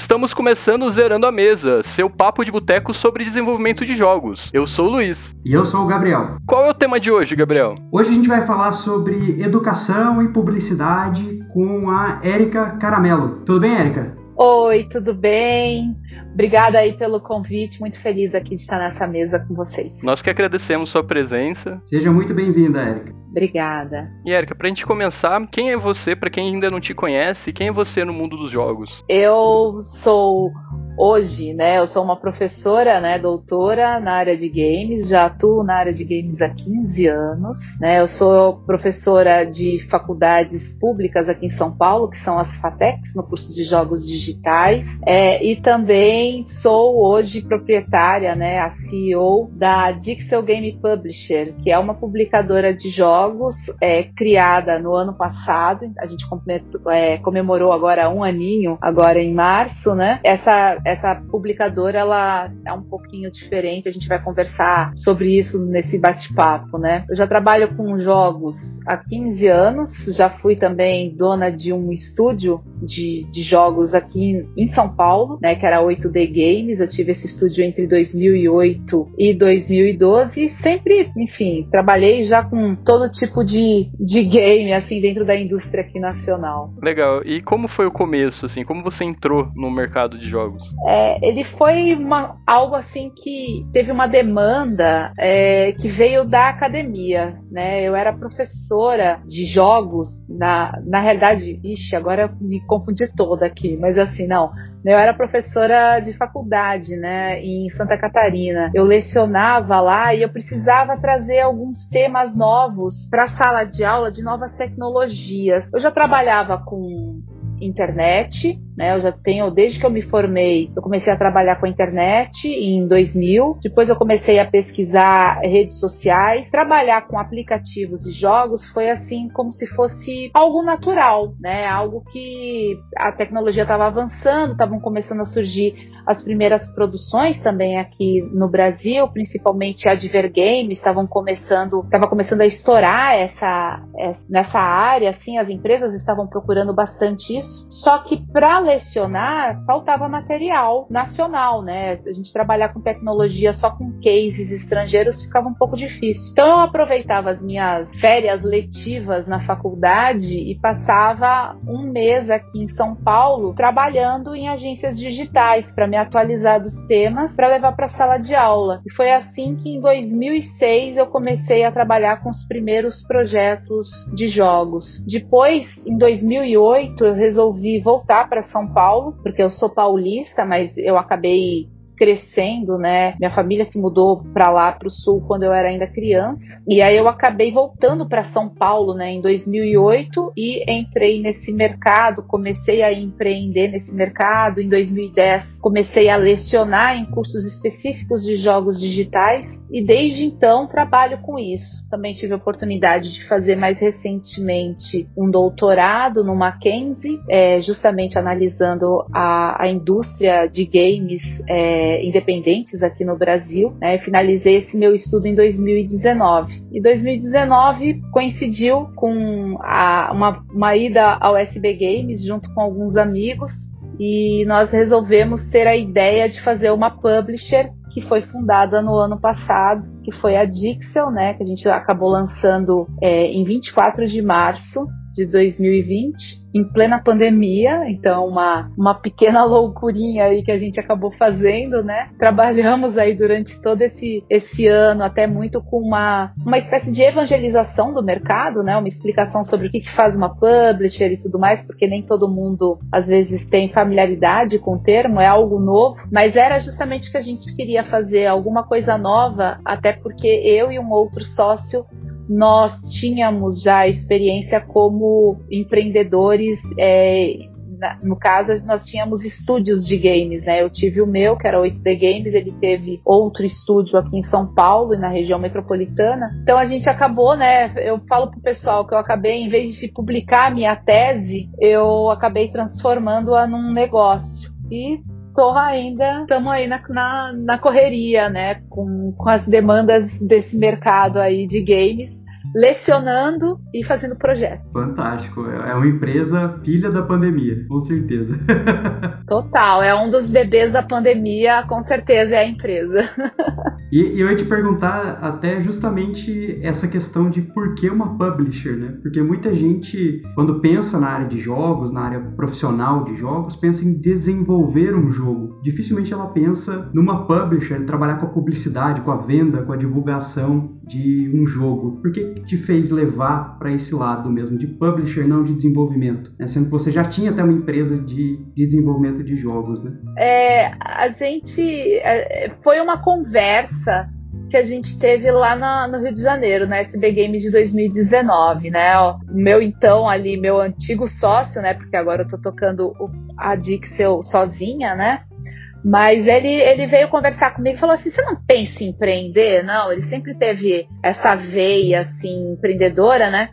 Estamos começando o Zerando a Mesa, seu papo de boteco sobre desenvolvimento de jogos. Eu sou o Luiz. E eu sou o Gabriel. Qual é o tema de hoje, Gabriel? Hoje a gente vai falar sobre educação e publicidade com a Érica Caramelo. Tudo bem, Érica? Oi, tudo bem? Obrigada aí pelo convite, muito feliz aqui de estar nessa mesa com vocês. Nós que agradecemos sua presença. Seja muito bem-vinda, Érica. Obrigada. E Érica, pra gente começar, quem é você, para quem ainda não te conhece, quem é você no mundo dos jogos? Eu sou hoje, né, eu sou uma professora, né, doutora na área de games, já atuo na área de games há 15 anos, né, eu sou professora de faculdades públicas aqui em São Paulo, que são as FATECs, no curso de jogos digitais, é, e também sou hoje proprietária, né, a CEO da Dixel Game Publisher, que é uma publicadora de jogos é, criada no ano passado, a gente é, comemorou agora um aninho, agora em março, né, essa essa publicadora ela é um pouquinho diferente, a gente vai conversar sobre isso nesse bate-papo, né? Eu já trabalho com jogos há 15 anos, já fui também dona de um estúdio de, de jogos aqui em São Paulo, né, que era 8D Games. Eu tive esse estúdio entre 2008 e 2012 e sempre, enfim, trabalhei já com todo tipo de, de game, assim, dentro da indústria aqui nacional. Legal. E como foi o começo, assim? Como você entrou no mercado de jogos? É, ele foi uma, algo assim que teve uma demanda é, que veio da academia, né? Eu era professora de jogos na, na realidade, ixi, agora eu me confundi toda aqui, mas assim, não. Eu era professora de faculdade, né, em Santa Catarina. Eu lecionava lá e eu precisava trazer alguns temas novos para a sala de aula de novas tecnologias. Eu já trabalhava com internet, né? Eu já tenho, desde que eu me formei, eu comecei a trabalhar com a internet em 2000. Depois eu comecei a pesquisar redes sociais, trabalhar com aplicativos e jogos foi assim como se fosse algo natural, né? Algo que a tecnologia estava avançando, estavam começando a surgir as primeiras produções também aqui no Brasil, principalmente a Divergame, estavam começando, estava começando a estourar essa, essa nessa área, assim, as empresas estavam procurando bastante isso. Só que para lecionar faltava material nacional, né? A gente trabalhar com tecnologia só com cases estrangeiros ficava um pouco difícil. Então eu aproveitava as minhas férias letivas na faculdade e passava um mês aqui em São Paulo trabalhando em agências digitais para me atualizar dos temas para levar para a sala de aula. E foi assim que em 2006 eu comecei a trabalhar com os primeiros projetos de jogos. Depois, em 2008, eu resolvi voltar para São Paulo, porque eu sou paulista, mas eu acabei crescendo, né? Minha família se mudou para lá, para o sul, quando eu era ainda criança. E aí eu acabei voltando para São Paulo, né, em 2008 e entrei nesse mercado, comecei a empreender nesse mercado. Em 2010 comecei a lecionar em cursos específicos de jogos digitais e desde então trabalho com isso. Também tive a oportunidade de fazer mais recentemente um doutorado no Mackenzie, é, justamente analisando a, a, indústria de games é, independentes aqui no Brasil. Né? Finalizei esse meu estudo em 2019. E 2019 coincidiu com a, uma, uma ida ao SB Games junto com alguns amigos e nós resolvemos ter a ideia de fazer uma publisher que foi fundada no ano passado, que foi a Dixel, né, que a gente acabou lançando é, em 24 de março de 2020 em plena pandemia, então uma, uma pequena loucurinha aí que a gente acabou fazendo, né? Trabalhamos aí durante todo esse, esse ano, até muito com uma, uma espécie de evangelização do mercado, né? Uma explicação sobre o que, que faz uma publisher e tudo mais, porque nem todo mundo às vezes tem familiaridade com o termo, é algo novo, mas era justamente que a gente queria fazer, alguma coisa nova, até porque eu e um outro sócio nós tínhamos já experiência como empreendedores. É, no caso, nós tínhamos estúdios de games, né? Eu tive o meu, que era 8D Games, ele teve outro estúdio aqui em São Paulo e na região metropolitana. Então a gente acabou, né? Eu falo pro pessoal que eu acabei, em vez de publicar a minha tese, eu acabei transformando-a num negócio. E tô ainda, estamos aí na, na, na, correria, né? Com, com as demandas desse mercado aí de games lecionando e fazendo projeto. Fantástico. É uma empresa filha da pandemia, com certeza. Total, é um dos bebês da pandemia, com certeza é a empresa. E, e eu ia te perguntar até justamente essa questão de por que uma publisher, né? Porque muita gente, quando pensa na área de jogos, na área profissional de jogos, pensa em desenvolver um jogo. Dificilmente ela pensa numa publisher, trabalhar com a publicidade, com a venda, com a divulgação de um jogo. Por que te fez levar para esse lado mesmo, de publisher, não de desenvolvimento? Né? Sendo que você já tinha até uma empresa de, de desenvolvimento de jogos, né? É, a gente. É, foi uma conversa que a gente teve lá no Rio de Janeiro, na SB Game de 2019, né? O meu então ali, meu antigo sócio, né? Porque agora eu tô tocando a Dixel sozinha, né? Mas ele, ele veio conversar comigo e falou assim: você não pensa em empreender? Não, ele sempre teve essa veia assim, empreendedora, né?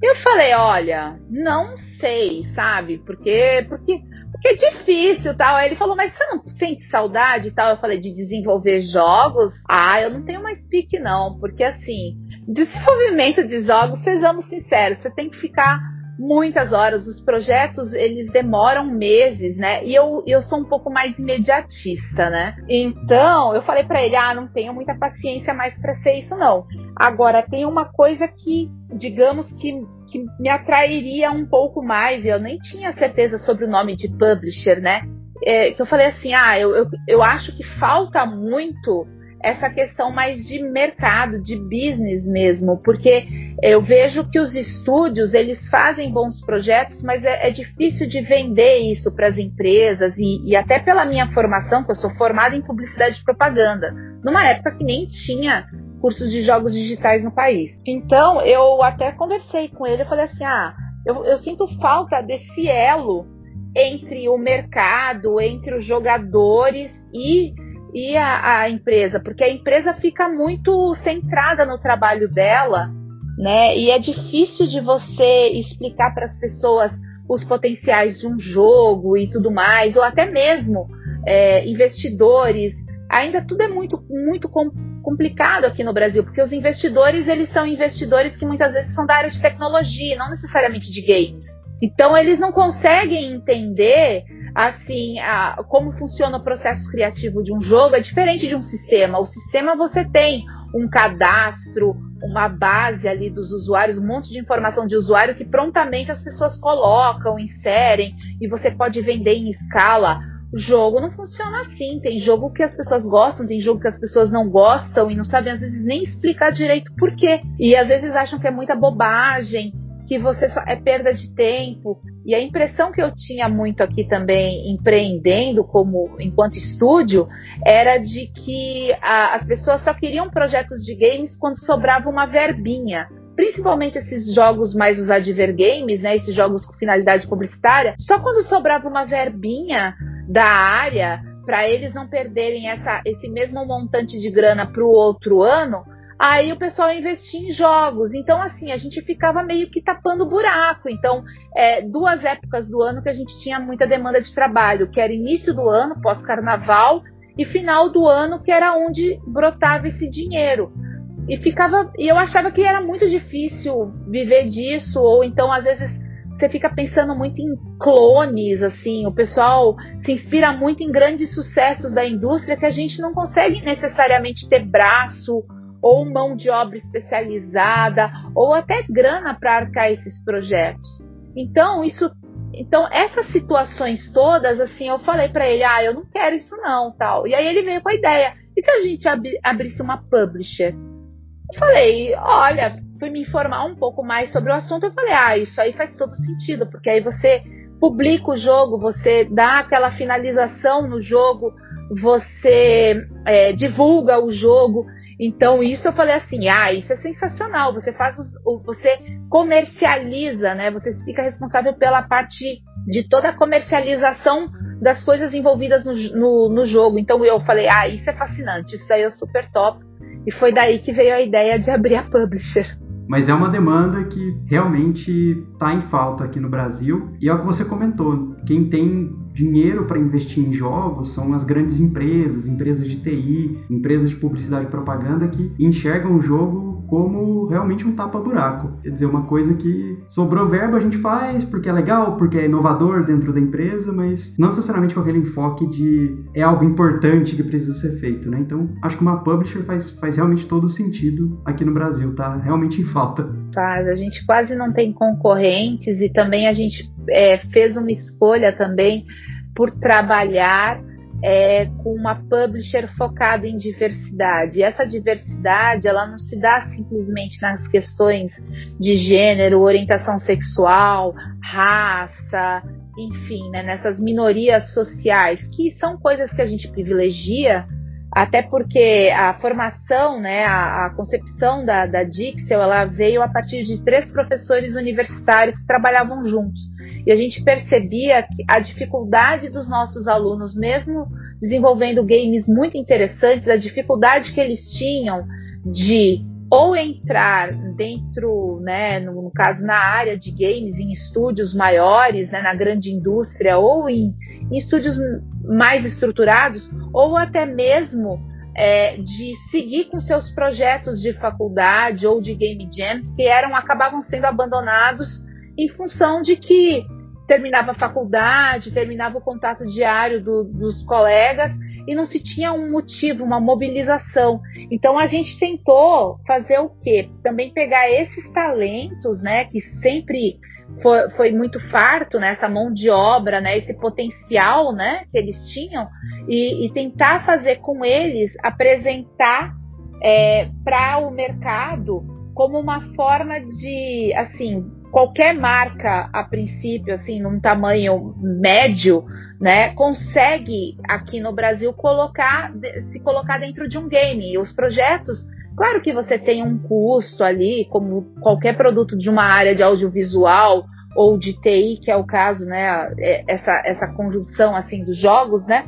Eu falei, olha, não sei, sabe? Porque, porque, porque é difícil tal. Aí ele falou, mas você não sente saudade tal? Eu falei, de desenvolver jogos? Ah, eu não tenho mais pique, não. Porque assim, desenvolvimento de jogos, sejamos sinceros, você tem que ficar muitas horas. Os projetos, eles demoram meses, né? E eu, eu sou um pouco mais imediatista, né? Então, eu falei para ele, ah, não tenho muita paciência mais para ser isso, não. Agora, tem uma coisa que, digamos que, que me atrairia um pouco mais, eu nem tinha certeza sobre o nome de publisher, né? É, que eu falei assim, ah, eu, eu, eu acho que falta muito essa questão mais de mercado, de business mesmo, porque eu vejo que os estúdios eles fazem bons projetos, mas é, é difícil de vender isso para as empresas e, e, até pela minha formação, que eu sou formada em publicidade e propaganda, numa época que nem tinha cursos de jogos digitais no país. Então eu até conversei com ele, eu falei assim, ah, eu, eu sinto falta desse elo entre o mercado, entre os jogadores e e a, a, empresa, porque a empresa fica muito centrada no trabalho dela, né? E é difícil de você explicar para as pessoas os potenciais de um jogo e tudo mais, ou até mesmo é, investidores. Ainda tudo é muito, muito complicado aqui no Brasil, porque os investidores eles são investidores que muitas vezes são da área de tecnologia, não necessariamente de games. Então eles não conseguem entender assim, a, como funciona o processo criativo de um jogo é diferente de um sistema. O sistema você tem um cadastro, uma base ali dos usuários, um monte de informação de usuário que prontamente as pessoas colocam, inserem e você pode vender em escala. O jogo não funciona assim. Tem jogo que as pessoas gostam, tem jogo que as pessoas não gostam e não sabem às vezes nem explicar direito por quê. E às vezes acham que é muita bobagem que você só é perda de tempo. E a impressão que eu tinha muito aqui também empreendendo como enquanto estúdio era de que a, as pessoas só queriam projetos de games quando sobrava uma verbinha. Principalmente esses jogos mais os adver games, né, esses jogos com finalidade publicitária, só quando sobrava uma verbinha da área para eles não perderem essa, esse mesmo montante de grana para o outro ano, Aí o pessoal investia em jogos. Então, assim, a gente ficava meio que tapando buraco. Então, é, duas épocas do ano que a gente tinha muita demanda de trabalho, que era início do ano, pós-carnaval, e final do ano, que era onde brotava esse dinheiro. E ficava. E eu achava que era muito difícil viver disso, ou então, às vezes, você fica pensando muito em clones, assim, o pessoal se inspira muito em grandes sucessos da indústria que a gente não consegue necessariamente ter braço ou mão de obra especializada, ou até grana para arcar esses projetos. Então, isso então, essas situações todas, assim, eu falei para ele, ah, eu não quero isso não, tal. E aí ele veio com a ideia, e se a gente ab abrisse uma publisher? Eu falei, olha, fui me informar um pouco mais sobre o assunto, eu falei, ah, isso aí faz todo sentido, porque aí você publica o jogo, você dá aquela finalização no jogo, você é, divulga o jogo, então isso eu falei assim, ah, isso é sensacional. Você faz, os, você comercializa, né? Você fica responsável pela parte de toda a comercialização das coisas envolvidas no, no, no jogo. Então eu falei, ah, isso é fascinante, isso aí é super top. E foi daí que veio a ideia de abrir a publisher. Mas é uma demanda que realmente está em falta aqui no Brasil. E é o que você comentou: quem tem dinheiro para investir em jogos são as grandes empresas, empresas de TI, empresas de publicidade e propaganda que enxergam o jogo como realmente um tapa-buraco. Quer dizer, uma coisa que sobrou verba a gente faz porque é legal, porque é inovador dentro da empresa, mas não necessariamente com aquele enfoque de é algo importante que precisa ser feito, né? Então, acho que uma publisher faz, faz realmente todo sentido aqui no Brasil, tá realmente em falta. Faz, a gente quase não tem concorrentes e também a gente é, fez uma escolha também por trabalhar é, com uma publisher focada em diversidade. E essa diversidade, ela não se dá simplesmente nas questões de gênero, orientação sexual, raça, enfim, né, nessas minorias sociais, que são coisas que a gente privilegia, até porque a formação, né, a, a concepção da, da Dixel, ela veio a partir de três professores universitários que trabalhavam juntos. E a gente percebia a dificuldade dos nossos alunos, mesmo desenvolvendo games muito interessantes, a dificuldade que eles tinham de ou entrar dentro, né, no, no, caso na área de games, em estúdios maiores, né, na grande indústria, ou em, em estúdios mais estruturados, ou até mesmo é, de seguir com seus projetos de faculdade ou de game jams que eram acabavam sendo abandonados em função de que terminava a faculdade, terminava o contato diário do, dos colegas e não se tinha um motivo, uma mobilização. Então a gente tentou fazer o quê? Também pegar esses talentos, né, que sempre foi, foi muito farto, né, essa mão de obra, né, esse potencial, né, que eles tinham, e, e tentar fazer com eles apresentar é, para o mercado como uma forma de, assim, qualquer marca a princípio, assim, num tamanho médio, né, consegue aqui no Brasil colocar, se colocar dentro de um game. E os projetos, claro que você tem um custo ali, como qualquer produto de uma área de audiovisual ou de TI, que é o caso, né, é, essa, essa conjunção assim dos jogos, né,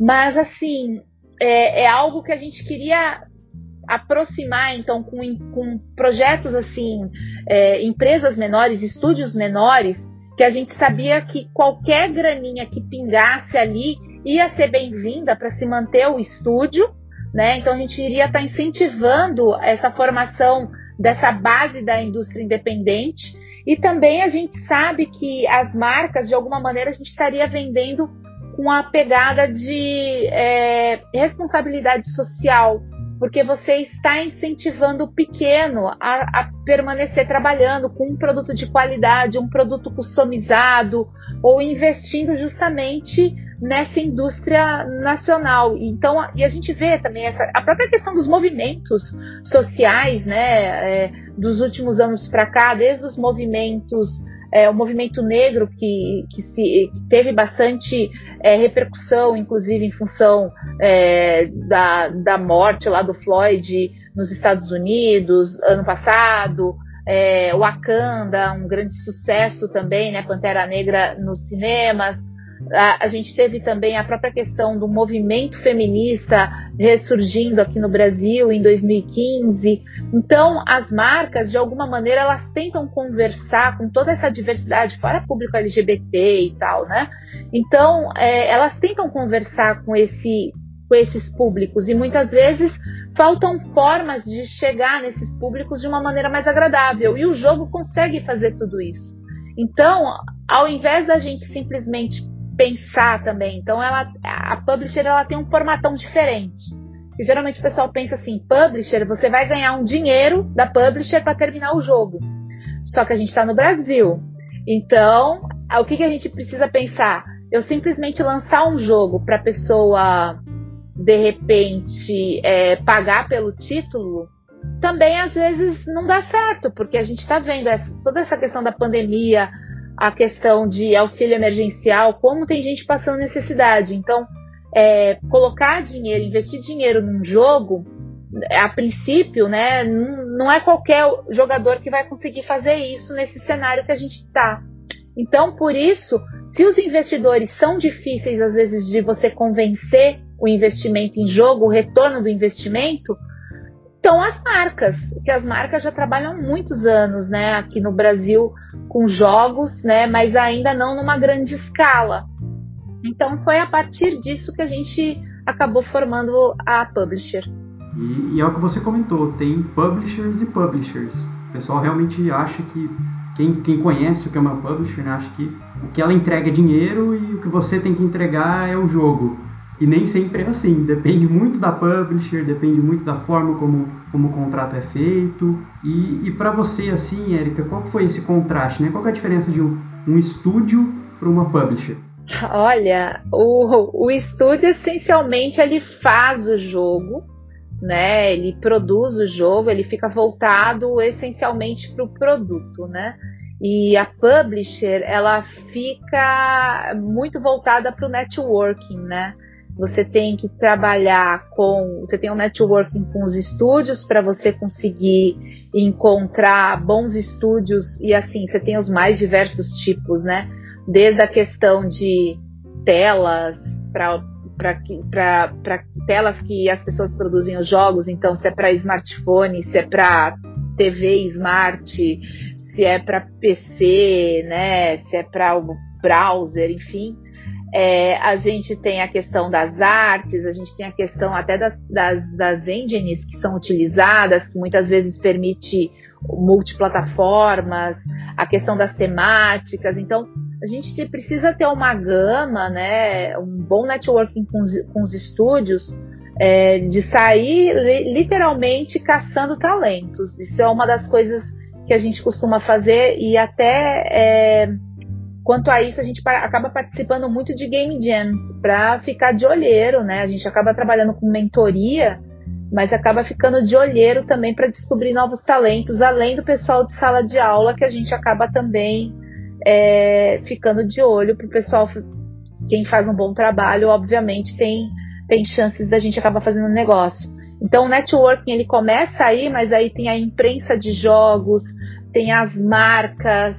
mas assim é, é algo que a gente queria aproximar então com, com projetos assim, é, empresas menores, estúdios menores, que a gente sabia que qualquer graninha que pingasse ali ia ser bem-vinda para se manter o estúdio, né? Então a gente iria estar tá incentivando essa formação dessa base da indústria independente e também a gente sabe que as marcas de alguma maneira a gente estaria vendendo com a pegada de é, responsabilidade social, porque você está incentivando o pequeno a, a, permanecer trabalhando com um produto de qualidade, um produto customizado, ou investindo justamente nessa indústria nacional. Então, e a gente vê também essa, a própria questão dos movimentos sociais, né, é, dos últimos anos para cá, desde os movimentos é, o movimento negro que, que, se, que teve bastante é, repercussão, inclusive em função é, da, da morte lá do Floyd nos Estados Unidos ano passado, é, Wakanda, um grande sucesso também, né, Pantera Negra nos cinemas. A, a, gente teve também a própria questão do movimento feminista ressurgindo aqui no Brasil em 2015. Então, as marcas, de alguma maneira, elas tentam conversar com toda essa diversidade, fora público LGBT e tal, né? Então, é, elas tentam conversar com, esse, com esses públicos e muitas vezes faltam formas de chegar nesses públicos de uma maneira mais agradável. E o jogo consegue fazer tudo isso. Então, ao invés da gente simplesmente pensar também, então ela, a publisher ela tem um formatão diferente. E geralmente o pessoal pensa assim: publisher, você vai ganhar um dinheiro da publisher para terminar o jogo. Só que a gente está no Brasil. Então, o que, que a gente precisa pensar? Eu simplesmente lançar um jogo para a pessoa, de repente, é, pagar pelo título, também às vezes não dá certo, porque a gente está vendo essa, toda essa questão da pandemia, a questão de auxílio emergencial, como tem gente passando necessidade. Então, é, colocar dinheiro, investir dinheiro num jogo, a princípio, né, não é qualquer jogador que vai conseguir fazer isso nesse cenário que a gente está. Então, por isso, se os investidores são difíceis às vezes de você convencer o investimento em jogo, o retorno do investimento, então as marcas, que as marcas já trabalham muitos anos, né, aqui no Brasil com jogos, né, mas ainda não numa grande escala. Então foi a partir disso que a gente acabou formando a publisher. E, e é o que você comentou, tem publishers e publishers. O pessoal realmente acha que quem, quem conhece o que é uma publisher né, acha que o que ela entrega é dinheiro e o que você tem que entregar é o jogo. E nem sempre é assim, depende muito da publisher, depende muito da forma como, como o contrato é feito. E, e para você, assim, Érica, qual foi esse contraste? Né? Qual é a diferença de um, um estúdio para uma publisher? Olha, o, o estúdio essencialmente ele faz o jogo, né? Ele produz o jogo, ele fica voltado essencialmente para o produto, né? E a publisher ela fica muito voltada para o networking, né? Você tem que trabalhar com, você tem um networking com os estúdios para você conseguir encontrar bons estúdios e assim, você tem os mais diversos tipos, né? Desde a questão de telas para telas que as pessoas produzem os jogos, então se é para smartphone, se é para TV smart, se é para PC, né, se é para o browser, enfim. É, a gente tem a questão das artes, a gente tem a questão até das, das, das engines que são utilizadas, que muitas vezes permite multiplataformas, a questão das temáticas. Então, a gente precisa ter uma gama, né, um bom networking com os, com os estúdios, é, de sair literalmente caçando talentos. Isso é uma das coisas que a gente costuma fazer e até é, Quanto a isso, a gente acaba participando muito de game jams para ficar de olheiro, né? A gente acaba trabalhando com mentoria, mas acaba ficando de olheiro também para descobrir novos talentos, além do pessoal de sala de aula, que a gente acaba também é, ficando de olho para o pessoal. Quem faz um bom trabalho, obviamente, tem, tem chances da gente acabar fazendo negócio. Então, o networking ele começa aí, mas aí tem a imprensa de jogos, tem as marcas,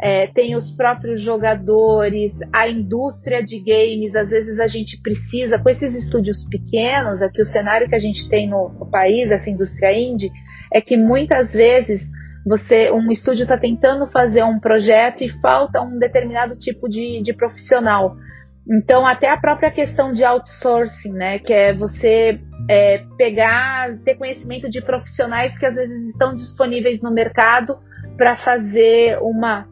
é, tem os próprios jogadores, a indústria de games. Às vezes a gente precisa, com esses estúdios pequenos, aqui o cenário que a gente tem no, no país, essa indústria indie, é que muitas vezes você um estúdio está tentando fazer um projeto e falta um determinado tipo de, de profissional. Então, até a própria questão de outsourcing, né, que é você é, pegar, ter conhecimento de profissionais que às vezes estão disponíveis no mercado para fazer uma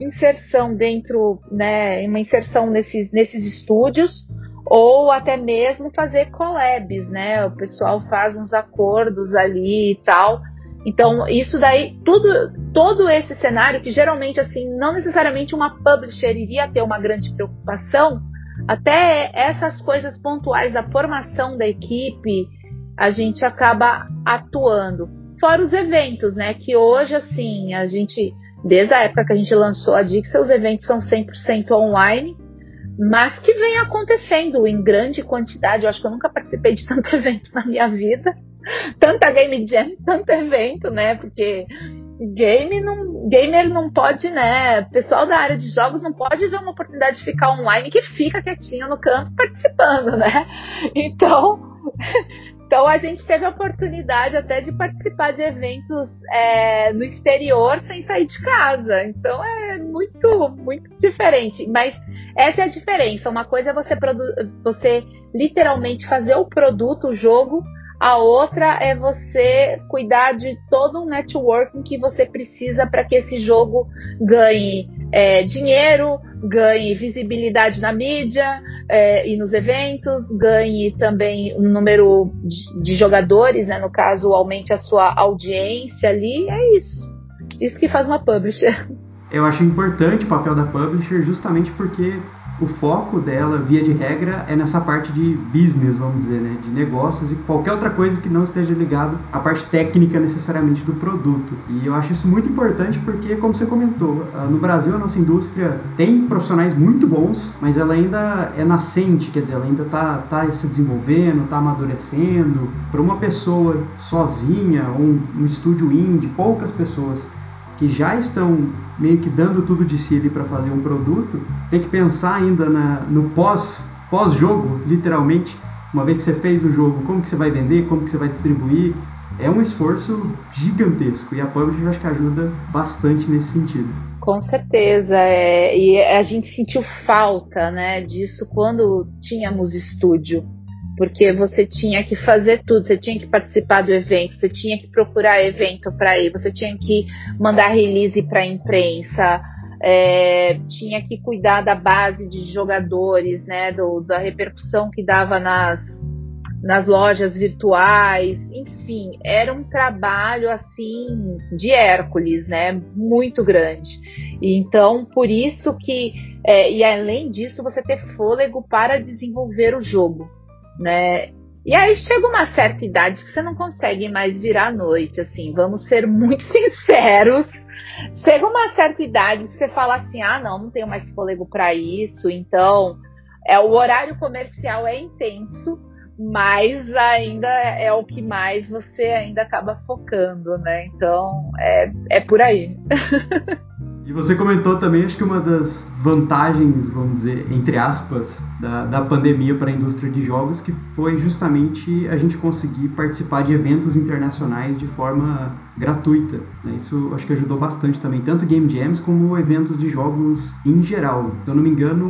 inserção dentro, né, uma inserção nesses, nesses estúdios, ou até mesmo fazer collabs, né? O pessoal faz uns acordos ali e tal. Então, isso daí, tudo, todo esse cenário, que geralmente, assim, não necessariamente uma publisher iria ter uma grande preocupação, até essas coisas pontuais da formação da equipe, a gente acaba atuando. Fora os eventos, né? Que hoje, assim, a gente Desde a época que a gente lançou a Dixie, os eventos são 100% online, mas que vem acontecendo em grande quantidade. Eu acho que eu nunca participei de tanto evento na minha vida. Tanta Game Jam, tanto evento, né? Porque game não, gamer não pode, né? Pessoal da área de jogos não pode ver uma oportunidade de ficar online que fica quietinho no canto participando, né? Então, então a gente teve a oportunidade até de participar de eventos é, no exterior sem sair de casa. Então é muito, muito diferente. Mas essa é a diferença. Uma coisa é você, você literalmente fazer o produto, o jogo, a outra é você cuidar de todo um networking que você precisa para que esse jogo ganhe é, dinheiro, ganhe visibilidade na mídia é, e nos eventos, ganhe também um número de, de jogadores, né? no caso, aumente a sua audiência ali. É isso. Isso que faz uma publisher. Eu acho importante o papel da publisher justamente porque o foco dela, via de regra, é nessa parte de business, vamos dizer, né? de negócios e qualquer outra coisa que não esteja ligado à parte técnica necessariamente do produto. E eu acho isso muito importante porque, como você comentou, ah, no Brasil a nossa indústria tem profissionais muito bons, mas ela ainda é nascente, quer dizer, ela ainda está tá se desenvolvendo, está amadurecendo. Para uma pessoa sozinha, um, um estúdio indie, poucas pessoas que já estão meio que dando tudo de si ali para fazer um produto, tem que pensar ainda na, no pós pós-jogo, literalmente, uma vez que você fez o jogo, como que você vai vender, como que você vai distribuir, é um esforço gigantesco e a Publisher acho que ajuda bastante nesse sentido. Com certeza, é, e a gente sentiu falta né, disso quando tínhamos estúdio porque você tinha que fazer tudo, você tinha que participar do evento, você tinha que procurar evento para ir, você tinha que mandar release para a imprensa, é, tinha que cuidar da base de jogadores, né, do, da repercussão que dava nas, nas lojas virtuais, enfim, era um trabalho assim de Hércules, né, muito grande. Então, por isso que, é, e além disso, você ter fôlego para desenvolver o jogo, né? E aí chega uma certa idade que você não consegue mais virar à noite, assim, vamos ser muito sinceros. Chega uma certa idade que você fala assim: "Ah, não, não tenho mais fôlego para isso". Então, é o horário comercial é intenso, mas ainda é o que mais você ainda acaba focando, né? Então, é, é por aí. E você comentou também, acho que uma das vantagens, vamos dizer, entre aspas, da, da pandemia para a indústria de jogos, que foi justamente a gente conseguir participar de eventos internacionais de forma gratuita. Né? Isso acho que ajudou bastante também, tanto Game Jams como eventos de jogos em geral. Se eu não me engano,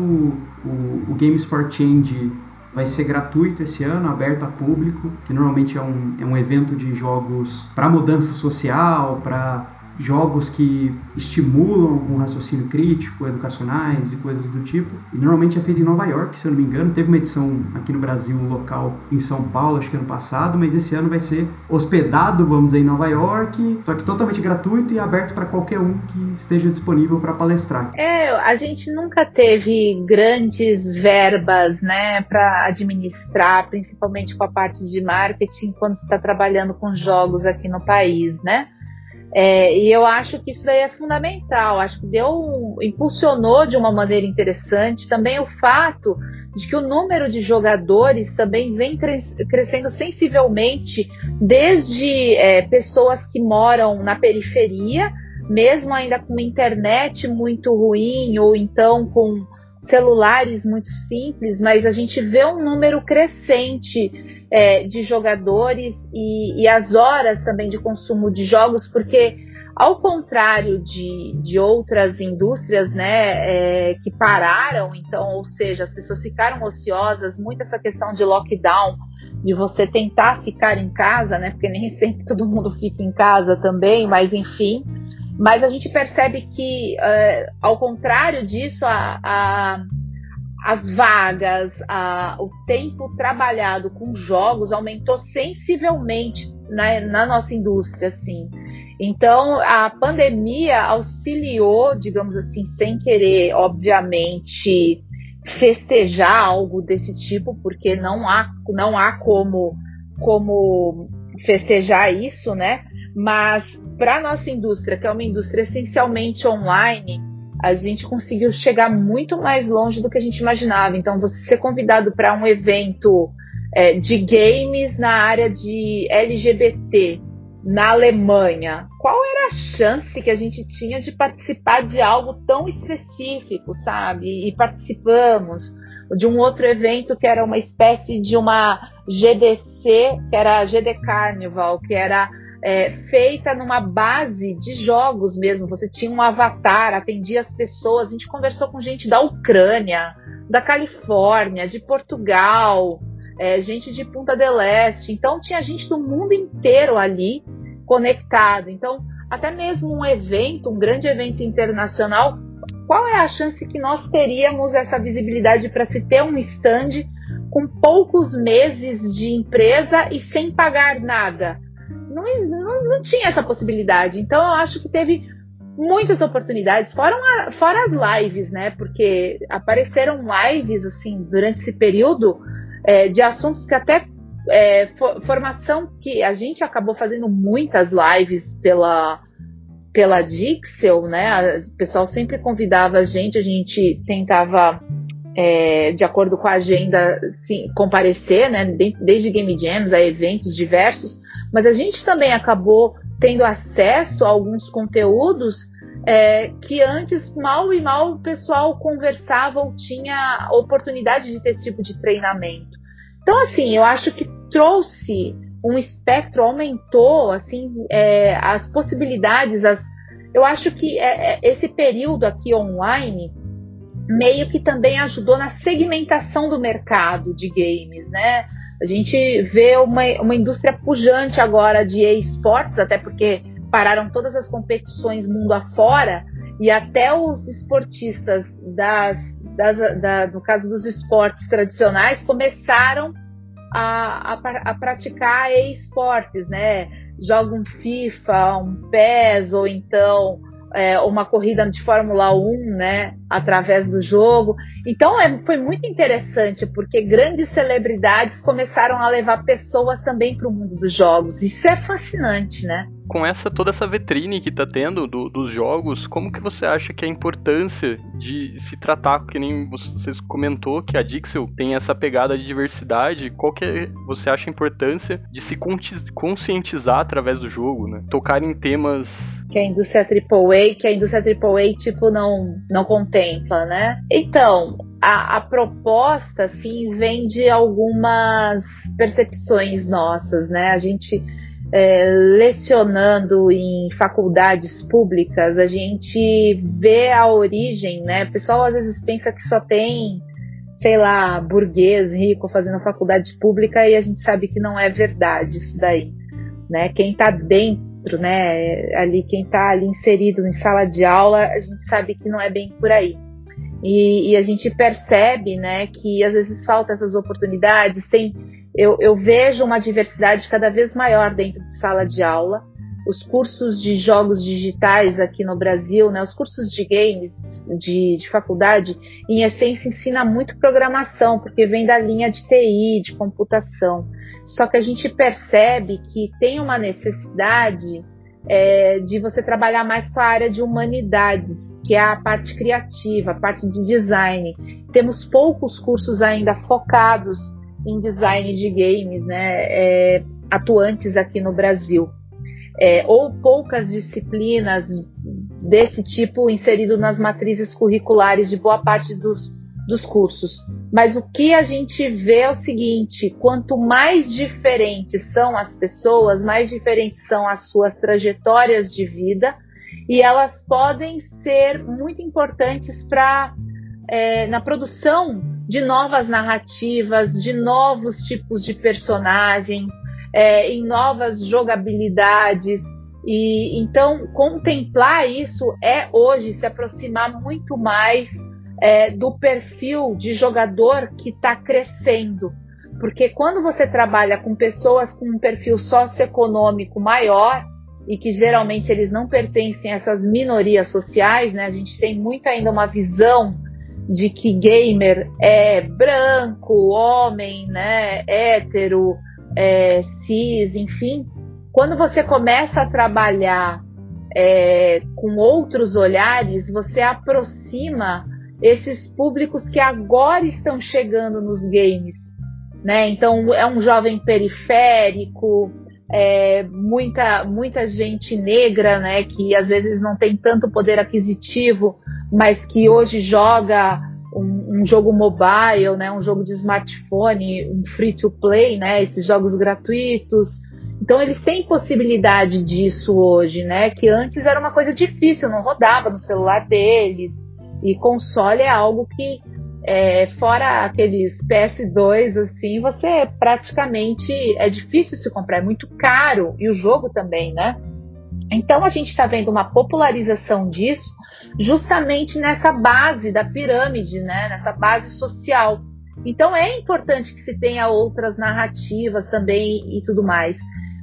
o, o Games for Change vai ser gratuito esse ano, aberto a público, que normalmente é um, é um evento de jogos para mudança social, para jogos que estimulam algum raciocínio crítico, educacionais e coisas do tipo. E normalmente é feito em Nova York, se eu não me engano. Teve uma edição aqui no Brasil, um local em São Paulo, acho que ano passado, mas esse ano vai ser hospedado, vamos dizer, em Nova York, só que totalmente gratuito e aberto para qualquer um que esteja disponível para palestrar. É, a gente nunca teve grandes verbas, né, para administrar, principalmente com a parte de marketing, quando está trabalhando com jogos aqui no país, né? É, e eu acho que isso daí é fundamental. Acho que deu, impulsionou de uma maneira interessante também o fato de que o número de jogadores também vem crescendo sensivelmente, desde é, pessoas que moram na periferia, mesmo ainda com internet muito ruim ou então com celulares muito simples, mas a gente vê um número crescente é, de jogadores e, e, as horas também de consumo de jogos, porque ao contrário de, de outras indústrias né, é, que pararam, então, ou seja, as pessoas ficaram ociosas, muito essa questão de lockdown, de você tentar ficar em casa, né, porque nem sempre todo mundo fica em casa também, mas enfim. Mas a gente percebe que, uh, ao contrário disso, a, a, as vagas, a, o tempo trabalhado com jogos aumentou sensivelmente na, na nossa indústria, assim. Então, a pandemia auxiliou, digamos assim, sem querer, obviamente, festejar algo desse tipo, porque não há, não há como, como festejar isso, né? Mas para a nossa indústria, que é uma indústria essencialmente online, a gente conseguiu chegar muito mais longe do que a gente imaginava. Então, você ser convidado para um evento é, de games na área de LGBT na Alemanha, qual era a chance que a gente tinha de participar de algo tão específico, sabe? E participamos de um outro evento que era uma espécie de uma GDC, que era a GD Carnival, que era é, feita numa base de jogos mesmo. Você tinha um avatar, atendia as pessoas. A gente conversou com gente da Ucrânia, da Califórnia, de Portugal, é, gente de Punta del Este. Então tinha gente do mundo inteiro ali conectado. Então, até mesmo um evento, um grande evento internacional, qual é a chance que nós teríamos essa visibilidade para se ter um stand com poucos meses de empresa e sem pagar nada? Não, não, não tinha essa possibilidade. Então eu acho que teve muitas oportunidades, fora, uma, fora as lives, né? Porque apareceram lives, assim, durante esse período, é, de assuntos que até é, formação que a gente acabou fazendo muitas lives pela pela Dixel, né? O pessoal sempre convidava a gente, a gente tentava é, de acordo com a agenda sim, comparecer, né? Desde Game Jams a eventos diversos mas a gente também acabou tendo acesso a alguns conteúdos é, que antes mal e mal o pessoal conversava ou tinha oportunidade de ter esse tipo de treinamento. Então, assim, eu acho que trouxe um espectro, aumentou assim é, as possibilidades. As, eu acho que é, é esse período aqui online meio que também ajudou na segmentação do mercado de games, né? A gente vê uma, uma indústria pujante agora de esportes, até porque pararam todas as competições mundo afora e até os esportistas das, das da, no caso dos esportes tradicionais começaram a, a, a praticar esportes, né? Jogam FIFA, um PES ou então é, uma corrida de Fórmula 1, né, através do jogo. Então é, foi muito interessante porque grandes celebridades começaram a levar pessoas também para o mundo dos jogos. Isso é fascinante, né? Com essa toda essa vitrine que tá tendo do, dos jogos, como que você acha que é a importância de se tratar, que nem você comentou que a Dixel tem essa pegada de diversidade, qual que é, você acha a importância de se conscientizar através do jogo, né? Tocar em temas que a indústria AAA, que a indústria AAA tipo não não contempla, né? Então, a, a proposta assim vem de algumas percepções nossas, né? A gente é, lecionando em faculdades públicas, a gente vê a origem, né? O pessoal às vezes pensa que só tem, sei lá, burguês rico fazendo faculdade pública e a gente sabe que não é verdade isso daí, né? Quem está dentro, né? Ali quem está ali inserido em sala de aula, a gente sabe que não é bem por aí. E, e a gente percebe, né, que às vezes falta essas oportunidades, tem eu, eu vejo uma diversidade cada vez maior dentro de sala de aula. Os cursos de jogos digitais aqui no Brasil, né, os cursos de games de, de faculdade, em essência ensina muito programação, porque vem da linha de TI, de computação. Só que a gente percebe que tem uma necessidade é, de você trabalhar mais com a área de humanidades, que é a parte criativa, a parte de design. Temos poucos cursos ainda focados em design de games, né, é, atuantes aqui no Brasil. É, ou poucas disciplinas desse tipo inserido nas matrizes curriculares de boa parte dos, dos cursos. Mas o que a gente vê é o seguinte: quanto mais diferentes são as pessoas, mais diferentes são as suas trajetórias de vida, e elas podem ser muito importantes para é, na produção de novas narrativas, de novos tipos de personagens, é, em novas jogabilidades. E então contemplar isso é hoje se aproximar muito mais é, do perfil de jogador que está crescendo. Porque quando você trabalha com pessoas com um perfil socioeconômico maior, e que geralmente eles não pertencem a essas minorias sociais, né? A gente tem muito ainda uma visão de que gamer é branco, homem, né, hétero, é, cis, enfim. Quando você começa a trabalhar é, com outros olhares, você aproxima esses públicos que agora estão chegando nos games, né? Então é um jovem periférico, é, muita muita gente negra, né? Que às vezes não tem tanto poder aquisitivo mas que hoje joga um, um, jogo mobile, né, um jogo de smartphone, um free to play, né, esses jogos gratuitos. Então eles têm possibilidade disso hoje, né, que antes era uma coisa difícil, não rodava no celular deles. E console é algo que é, fora aqueles PS2 assim, você praticamente é difícil se comprar, é muito caro e o jogo também, né? Então a gente está vendo uma popularização disso justamente nessa base da pirâmide, né? nessa base social. Então é importante que se tenha outras narrativas também e tudo mais.